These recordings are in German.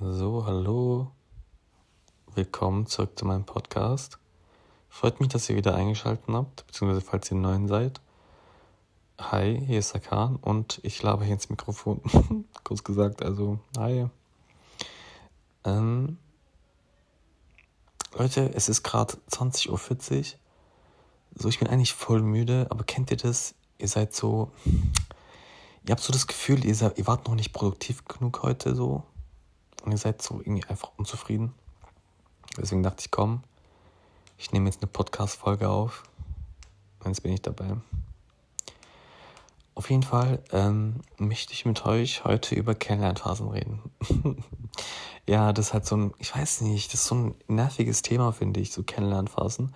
So, hallo. Willkommen zurück zu meinem Podcast. Freut mich, dass ihr wieder eingeschaltet habt, beziehungsweise falls ihr neuen seid. Hi, hier ist Sakan und ich labe hier ins Mikrofon. Kurz gesagt, also, hi. Ähm, Leute, es ist gerade 20.40 Uhr. So, ich bin eigentlich voll müde, aber kennt ihr das? Ihr seid so. Ihr habt so das Gefühl, ihr, seid, ihr wart noch nicht produktiv genug heute so und ihr seid so irgendwie einfach unzufrieden. Deswegen dachte ich, komm, ich nehme jetzt eine Podcast-Folge auf. Jetzt bin ich dabei. Auf jeden Fall ähm, möchte ich mit euch heute über Kennenlernphasen reden. ja, das ist halt so ein, ich weiß nicht, das ist so ein nerviges Thema, finde ich, so Kennenlernphasen.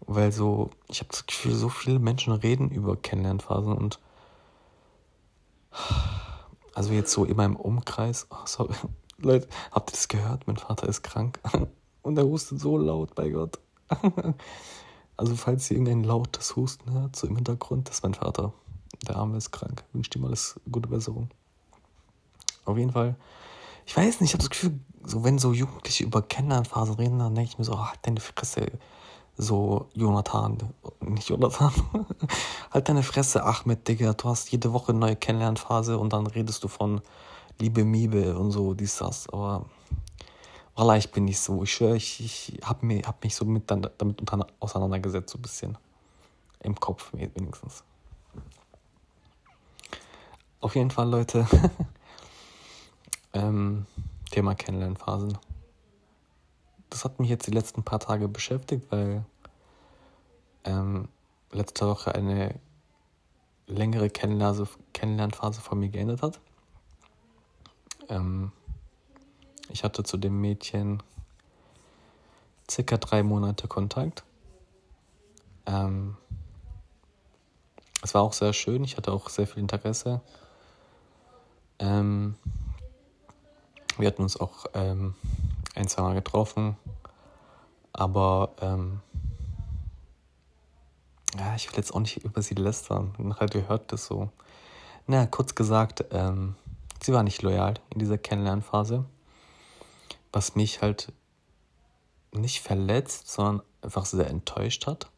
Weil so, ich habe das Gefühl, so viele Menschen reden über Kennenlernphasen und also jetzt so in meinem Umkreis, oh, sorry, Leute, habt ihr das gehört? Mein Vater ist krank. Und er hustet so laut, bei Gott. Also, falls ihr irgendein lautes Husten hört, so im Hintergrund, das ist mein Vater. Der Arme ist krank. Ich wünsche ihm alles gute Besserung. Auf jeden Fall, ich weiß nicht, ich habe das Gefühl, so wenn so Jugendliche über Kennenlernphasen reden, dann denke ich mir so, ach, deine Fresse, so Jonathan, nicht Jonathan, halt deine Fresse, Ahmed, Digga, du hast jede Woche eine neue Kennenlernphase und dann redest du von Liebe Miebe und so, dies, das. Aber Wallah, ich bin nicht so. Ich schwöre, ich, ich habe mich, hab mich so mit, damit auseinandergesetzt, so ein bisschen. Im Kopf wenigstens. Auf jeden Fall, Leute. ähm, Thema Kennenlernphasen. Das hat mich jetzt die letzten paar Tage beschäftigt, weil ähm, letzte Woche eine längere Kennenlernphase von mir geendet hat. Ähm, ich hatte zu dem Mädchen circa drei Monate Kontakt. Ähm, es war auch sehr schön, ich hatte auch sehr viel Interesse. Ähm, wir hatten uns auch ähm, ein, zwei Mal getroffen, aber ähm, ja, ich will jetzt auch nicht über sie lästern. Nachher gehört das so. Na, kurz gesagt, ähm, sie war nicht loyal in dieser Kennenlernphase, was mich halt nicht verletzt, sondern einfach sehr enttäuscht hat.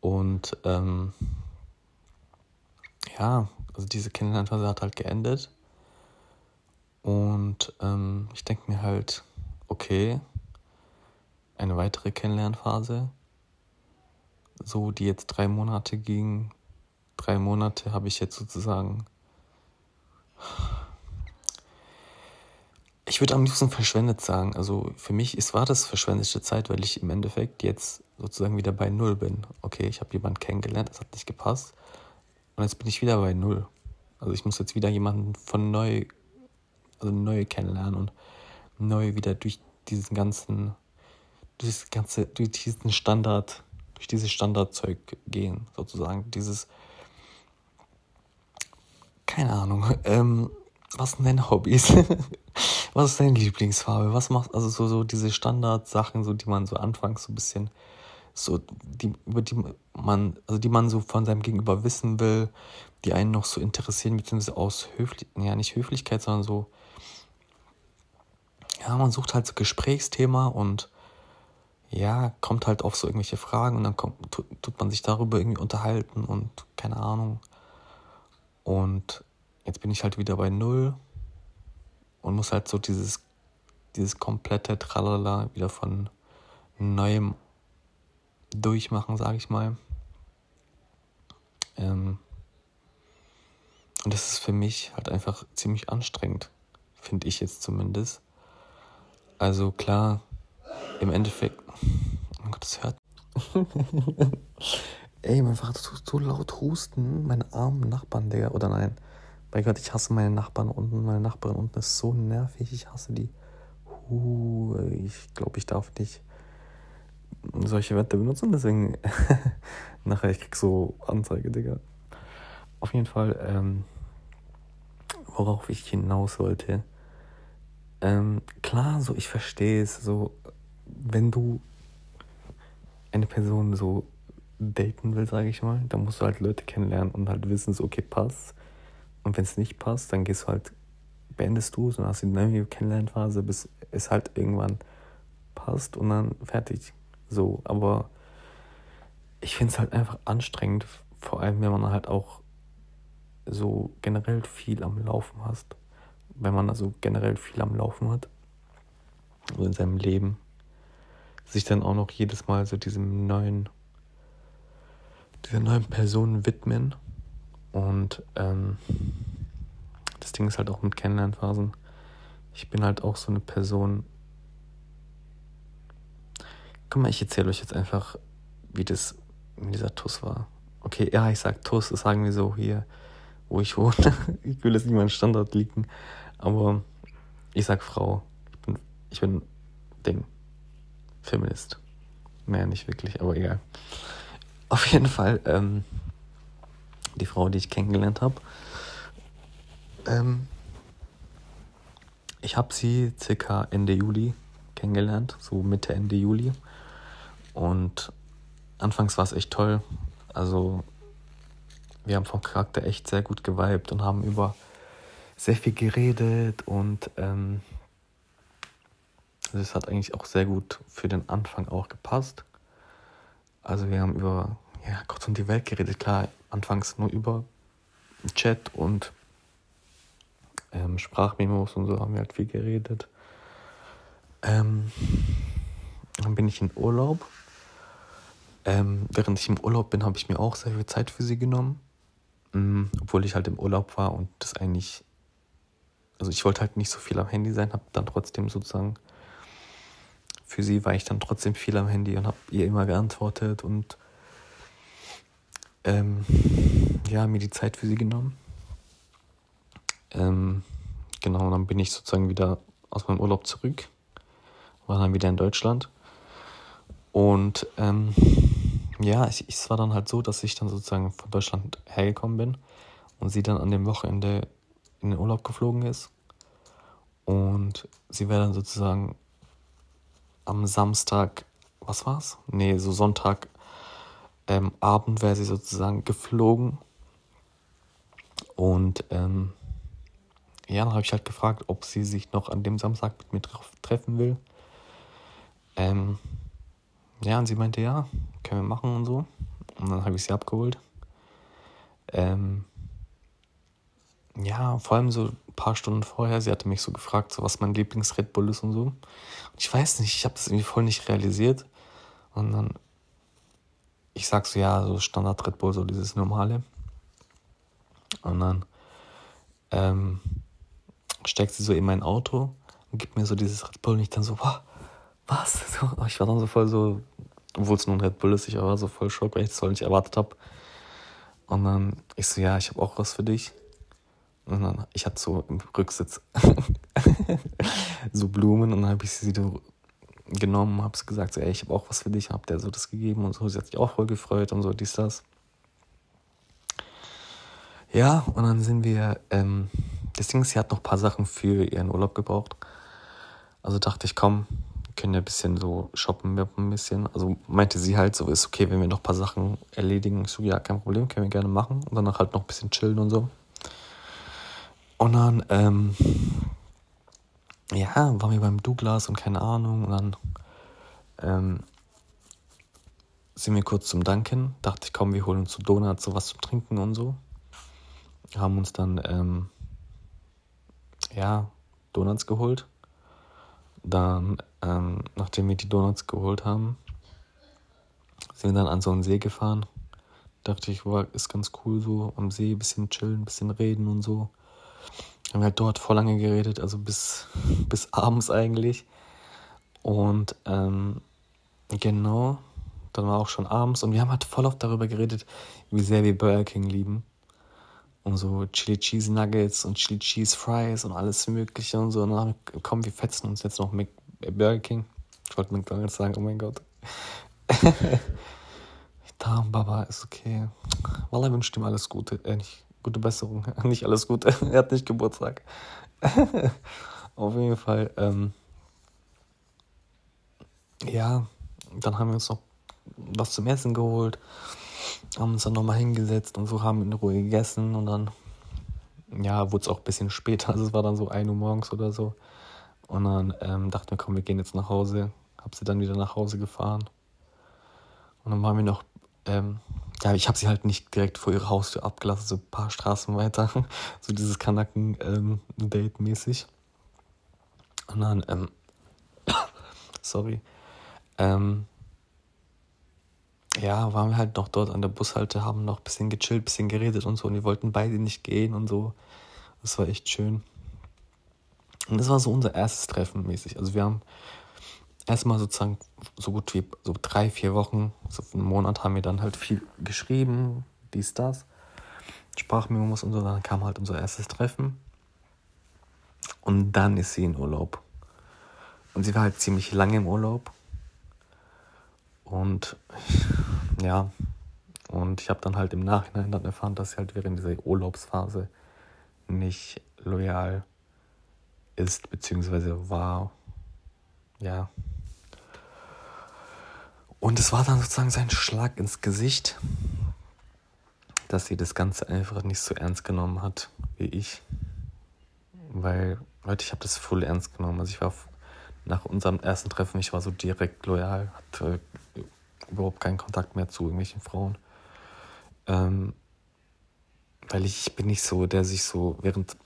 Und ähm, ja, also diese Kennenlernphase hat halt geendet. Und ähm, ich denke mir halt, okay, eine weitere Kennenlernphase, so die jetzt drei Monate ging. Drei Monate habe ich jetzt sozusagen ich würde am liebsten verschwendet sagen. Also für mich ist, war das verschwendete Zeit, weil ich im Endeffekt jetzt sozusagen wieder bei Null bin. Okay, ich habe jemanden kennengelernt, das hat nicht gepasst. Und jetzt bin ich wieder bei Null. Also ich muss jetzt wieder jemanden von neu, also neu kennenlernen und neu wieder durch diesen ganzen, durch das ganze, durch diesen Standard, durch dieses Standardzeug gehen, sozusagen. Dieses, keine Ahnung, ähm, was sind deine Hobbys? was ist deine Lieblingsfarbe? Was macht, also so, so diese Standardsachen, so, die man so anfangs so ein bisschen, so, die, über die man, also die man so von seinem Gegenüber wissen will, die einen noch so interessieren, beziehungsweise aus Höflichkeit, ja, nicht Höflichkeit, sondern so, ja, man sucht halt so Gesprächsthema und ja, kommt halt auf so irgendwelche Fragen und dann kommt, tut, tut man sich darüber irgendwie unterhalten und keine Ahnung. Und jetzt bin ich halt wieder bei Null und muss halt so dieses, dieses komplette Tralala wieder von neuem durchmachen, sage ich mal. Ähm und das ist für mich halt einfach ziemlich anstrengend, finde ich jetzt zumindest. Also klar, im Endeffekt, oh Gott, das hört. Ey, mein Vater tut so laut husten, meine armen Nachbarn, Digga. Oder nein, mein Gott, ich hasse meine Nachbarn unten. Meine Nachbarin unten ist so nervig. Ich hasse die. Uh, ich glaube, ich darf nicht solche Wörter benutzen. Deswegen nachher, ich krieg so Anzeige, Digga. Auf jeden Fall, ähm, worauf ich hinaus wollte. Ähm, klar, so ich verstehe es. So, wenn du eine Person so daten will, sage ich mal, dann musst du halt Leute kennenlernen und halt wissen, so okay, passt und wenn es nicht passt, dann gehst du halt beendest du, sondern hast die neue Kennenlernphase, bis es halt irgendwann passt und dann fertig. So, aber ich finde es halt einfach anstrengend, vor allem wenn man halt auch so generell viel am Laufen hast. Wenn man also generell viel am Laufen hat, so in seinem Leben, sich dann auch noch jedes Mal so diesem neuen, dieser neuen Person widmen. Und ähm, das Ding ist halt auch mit Kennenlernphasen. Ich bin halt auch so eine Person. Guck mal, ich erzähle euch jetzt einfach, wie das mit dieser TUS war. Okay, ja, ich sag TUS, das sagen wir so hier, wo ich wohne. ich will jetzt nicht meinen Standort liegen, aber ich sag Frau. Ich bin, ich bin Ding. Feminist. Mehr nicht wirklich, aber egal. Auf jeden Fall, ähm, die Frau, die ich kennengelernt habe, ähm, ich habe sie circa Ende Juli kennengelernt, so Mitte, Ende Juli. Und anfangs war es echt toll. Also wir haben vom Charakter echt sehr gut geweibt und haben über sehr viel geredet und ähm, das hat eigentlich auch sehr gut für den Anfang auch gepasst. Also wir haben über ja, Gott und die Welt geredet, klar, anfangs nur über Chat und ähm, Sprachmemos und so haben wir halt viel geredet. Ähm, dann bin ich in Urlaub. Ähm, während ich im Urlaub bin, habe ich mir auch sehr viel Zeit für sie genommen. Mhm, obwohl ich halt im Urlaub war und das eigentlich. Also ich wollte halt nicht so viel am Handy sein, habe dann trotzdem sozusagen. Für sie war ich dann trotzdem viel am Handy und habe ihr immer geantwortet und ähm, ja, mir die Zeit für sie genommen. Ähm, genau, dann bin ich sozusagen wieder aus meinem Urlaub zurück, war dann wieder in Deutschland. Und ähm, ja, ich, es war dann halt so, dass ich dann sozusagen von Deutschland hergekommen bin und sie dann an dem Wochenende in den Urlaub geflogen ist. Und sie wäre dann sozusagen am Samstag, was war's? Nee, so Sonntag ähm, Abend wäre sie sozusagen geflogen. Und ähm, ja, dann habe ich halt gefragt, ob sie sich noch an dem Samstag mit mir treffen will. Ähm, ja, und sie meinte, ja, können wir machen und so. Und dann habe ich sie abgeholt. Ähm, ja, vor allem so ein paar Stunden vorher, sie hatte mich so gefragt, so was mein Lieblings-Red Bull ist und so. Und ich weiß nicht, ich habe das irgendwie voll nicht realisiert. Und dann, ich sag so, ja, so Standard Red Bull, so dieses normale. Und dann, ähm, steckt sie so in mein Auto und gibt mir so dieses Red Bull und ich dann so, wow, was? So, ich war dann so voll so, obwohl es nur ein Red Bull ist, ich war so voll schock, weil ich das voll nicht erwartet habe. Und dann ich so, ja, ich habe auch was für dich. Dann, ich hatte so im Rücksitz so Blumen und dann habe ich sie so genommen, habe sie gesagt, so, ey, ich habe auch was für dich, habe der so das gegeben und so. Sie hat sich auch voll gefreut und so, dies, das. Ja, und dann sind wir ähm, das Ding ist, sie hat noch ein paar Sachen für ihren Urlaub gebraucht. Also dachte ich, komm, wir können ja ein bisschen so shoppen, ein bisschen. Also meinte sie halt so, ist okay, wenn wir noch ein paar Sachen erledigen. Ich so, ja, kein Problem, können wir gerne machen. Und danach halt noch ein bisschen chillen und so. Und dann, ähm, ja, waren wir beim Douglas und keine Ahnung. Und dann, ähm, sind wir kurz zum Danken. Dachte ich, komm, wir holen uns so Donuts, so was zum Trinken und so. Haben uns dann, ähm, ja, Donuts geholt. Dann, ähm, nachdem wir die Donuts geholt haben, sind wir dann an so einen See gefahren. Dachte ich, war, ist ganz cool so am See, bisschen chillen, bisschen reden und so. Haben halt dort voll lange geredet, also bis, bis abends eigentlich. Und ähm, genau, dann war auch schon abends und wir haben halt voll oft darüber geredet, wie sehr wir Burger King lieben und so Chili Cheese Nuggets und Chili Cheese Fries und alles Mögliche und so. Und dann komm, wir fetzen uns jetzt noch Mac äh, Burger King. Ich wollte McDonalds sagen, oh mein Gott. Darm, Baba, ist okay. Wallah wünscht ihm alles Gute. Äh, nicht gute Besserung. nicht alles Gute. er hat nicht Geburtstag. Auf jeden Fall. Ähm, ja, dann haben wir uns noch was zum Essen geholt haben uns dann nochmal hingesetzt und so haben in Ruhe gegessen und dann ja, wurde es auch ein bisschen später. Also es war dann so 1 Uhr morgens oder so. Und dann ähm, dachten wir, komm, wir gehen jetzt nach Hause. Hab sie dann wieder nach Hause gefahren. Und dann waren wir noch, ähm, ja, ich habe sie halt nicht direkt vor ihrer Haustür abgelassen, so ein paar Straßen weiter. so dieses Kanaken-Date ähm, mäßig. Und dann, ähm, sorry, ähm, ja, waren wir halt noch dort an der Bushalte, haben noch ein bisschen gechillt, ein bisschen geredet und so. Und wir wollten beide nicht gehen und so. Das war echt schön. Und das war so unser erstes Treffen mäßig. Also wir haben erstmal sozusagen so gut wie so drei, vier Wochen, so einen Monat haben wir dann halt viel geschrieben, dies, das, Sprachmemos und so. Dann kam halt unser erstes Treffen. Und dann ist sie in Urlaub. Und sie war halt ziemlich lange im Urlaub. Und ja, und ich habe dann halt im Nachhinein dann erfahren, dass sie halt während dieser Urlaubsphase nicht loyal ist, beziehungsweise war. Ja. Und es war dann sozusagen sein Schlag ins Gesicht, dass sie das Ganze einfach nicht so ernst genommen hat wie ich. Weil, Leute, ich habe das voll ernst genommen. Also ich war nach unserem ersten Treffen, ich war so direkt loyal, hatte überhaupt keinen Kontakt mehr zu irgendwelchen Frauen. Ähm, weil ich, ich bin nicht so, der sich so während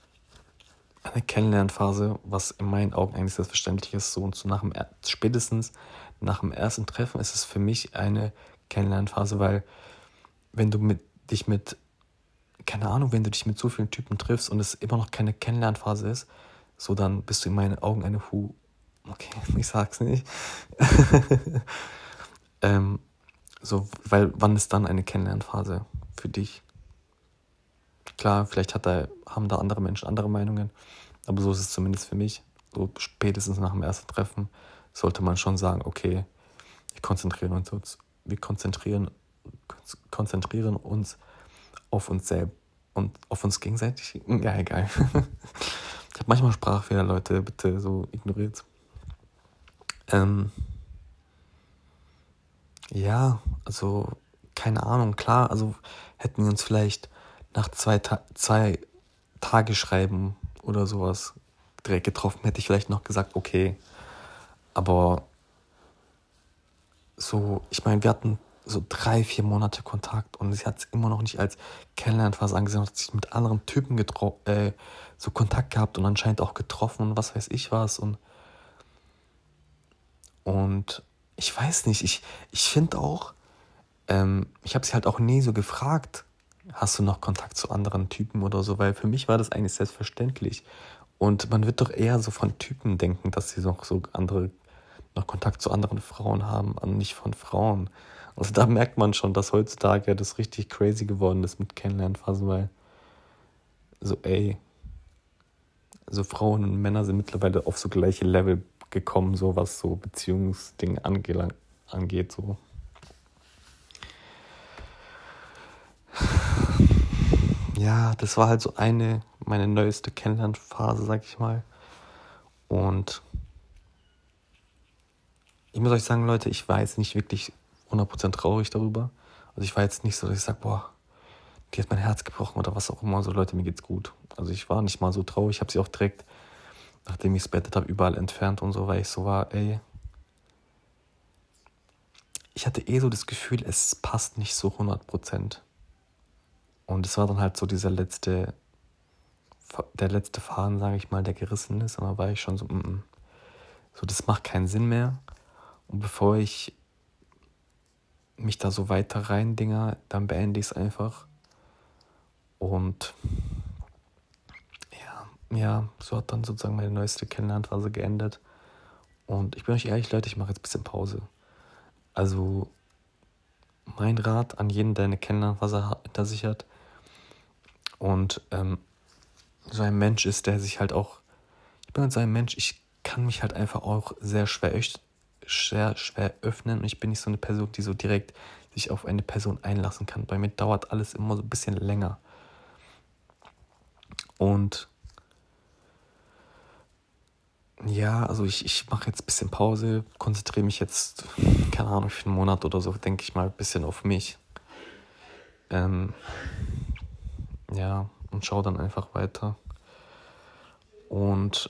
einer Kennenlernphase, was in meinen Augen eigentlich selbstverständlich ist, so und so nach dem, spätestens nach dem ersten Treffen ist es für mich eine Kennenlernphase, weil wenn du mit, dich mit, keine Ahnung, wenn du dich mit so vielen Typen triffst und es immer noch keine Kennenlernphase ist, so dann bist du in meinen Augen eine Hu. Okay, ich sag's nicht. ähm, so, weil wann ist dann eine Kennenlernphase für dich? Klar, vielleicht hat da, haben da andere Menschen andere Meinungen, aber so ist es zumindest für mich. So spätestens nach dem ersten Treffen sollte man schon sagen, okay, wir konzentrieren uns, wir konzentrieren, konzentrieren uns auf uns selbst und auf uns gegenseitig. Ja, egal. ich habe manchmal Sprachfehler, Leute, bitte so ignoriert. Ähm, ja, also keine Ahnung, klar, also hätten wir uns vielleicht nach zwei, Ta zwei Tage schreiben oder sowas direkt getroffen, hätte ich vielleicht noch gesagt, okay. Aber so, ich meine, wir hatten so drei, vier Monate Kontakt und sie hat es immer noch nicht als Kennenlernphase angesehen, hat sich mit anderen Typen äh, so Kontakt gehabt und anscheinend auch getroffen und was weiß ich was und und ich weiß nicht, ich, ich finde auch, ähm, ich habe sie halt auch nie so gefragt, hast du noch Kontakt zu anderen Typen oder so, weil für mich war das eigentlich selbstverständlich. Und man wird doch eher so von Typen denken, dass sie noch so andere, noch Kontakt zu anderen Frauen haben, nicht von Frauen. Also da merkt man schon, dass heutzutage das richtig crazy geworden ist mit Kennenlernphasen, weil so, ey, so Frauen und Männer sind mittlerweile auf so gleiche Level gekommen, so was so Beziehungsding angeht, so. Ja, das war halt so eine, meine neueste Kennenlernphase, sag ich mal. Und ich muss euch sagen, Leute, ich war jetzt nicht wirklich 100% traurig darüber. Also ich war jetzt nicht so, dass ich sage, boah, die hat mein Herz gebrochen oder was auch immer. So, Leute, mir geht's gut. Also ich war nicht mal so traurig. Ich habe sie auch direkt nachdem ich es bettet habe, überall entfernt und so, weil ich so war, ey. Ich hatte eh so das Gefühl, es passt nicht so 100%. Und es war dann halt so dieser letzte, der letzte Faden, sage ich mal, der gerissen ist. Und da war ich schon so, mm, mm, so, das macht keinen Sinn mehr. Und bevor ich mich da so weiter rein dinger, dann beende ich es einfach. Und ja, so hat dann sozusagen meine neueste Kennenlernphase geendet. Und ich bin euch ehrlich, Leute, ich mache jetzt ein bisschen Pause. Also, mein Rat an jeden, der eine Kennenlernphase hinter sich hat und ähm, so ein Mensch ist, der sich halt auch, ich bin halt so ein Mensch, ich kann mich halt einfach auch sehr schwer, sehr schwer öffnen und ich bin nicht so eine Person, die so direkt sich auf eine Person einlassen kann. Bei mir dauert alles immer so ein bisschen länger. Und ja, also ich, ich mache jetzt ein bisschen Pause, konzentriere mich jetzt, keine Ahnung, für einen Monat oder so, denke ich mal, ein bisschen auf mich. Ähm, ja, und schaue dann einfach weiter. Und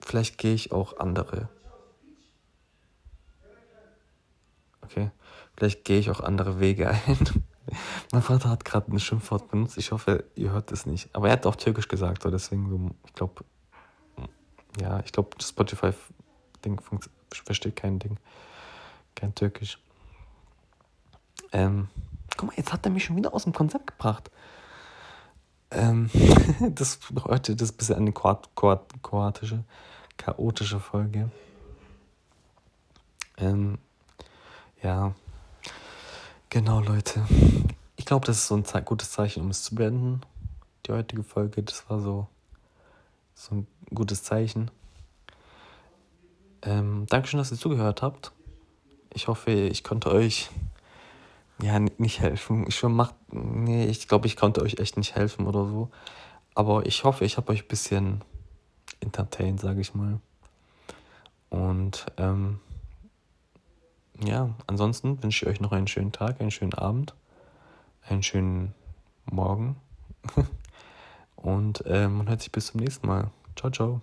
vielleicht gehe ich auch andere. Okay, vielleicht gehe ich auch andere Wege ein. mein Vater hat gerade ein Schimpfwort benutzt. Ich hoffe, ihr hört es nicht. Aber er hat auch Türkisch gesagt, so deswegen so, ich glaube, ja, ich glaube, das Spotify-Ding versteht kein Ding, kein Türkisch. Ähm, guck mal, jetzt hat er mich schon wieder aus dem Konzept gebracht. Ähm, das heute das bisschen eine kroatische, chaotische Folge. Ähm, ja, genau, Leute. Ich glaube, das ist so ein Ze gutes Zeichen, um es zu beenden. Die heutige Folge, das war so, so ein gutes Zeichen. Ähm, Dankeschön, dass ihr zugehört habt. Ich hoffe, ich konnte euch ja nicht helfen. Ich macht, nee, ich glaube, ich konnte euch echt nicht helfen oder so. Aber ich hoffe, ich habe euch ein bisschen entertained, sage ich mal. Und ähm, ja, ansonsten wünsche ich euch noch einen schönen Tag, einen schönen Abend, einen schönen Morgen. Und äh, man hört sich bis zum nächsten Mal. Ciao, ciao.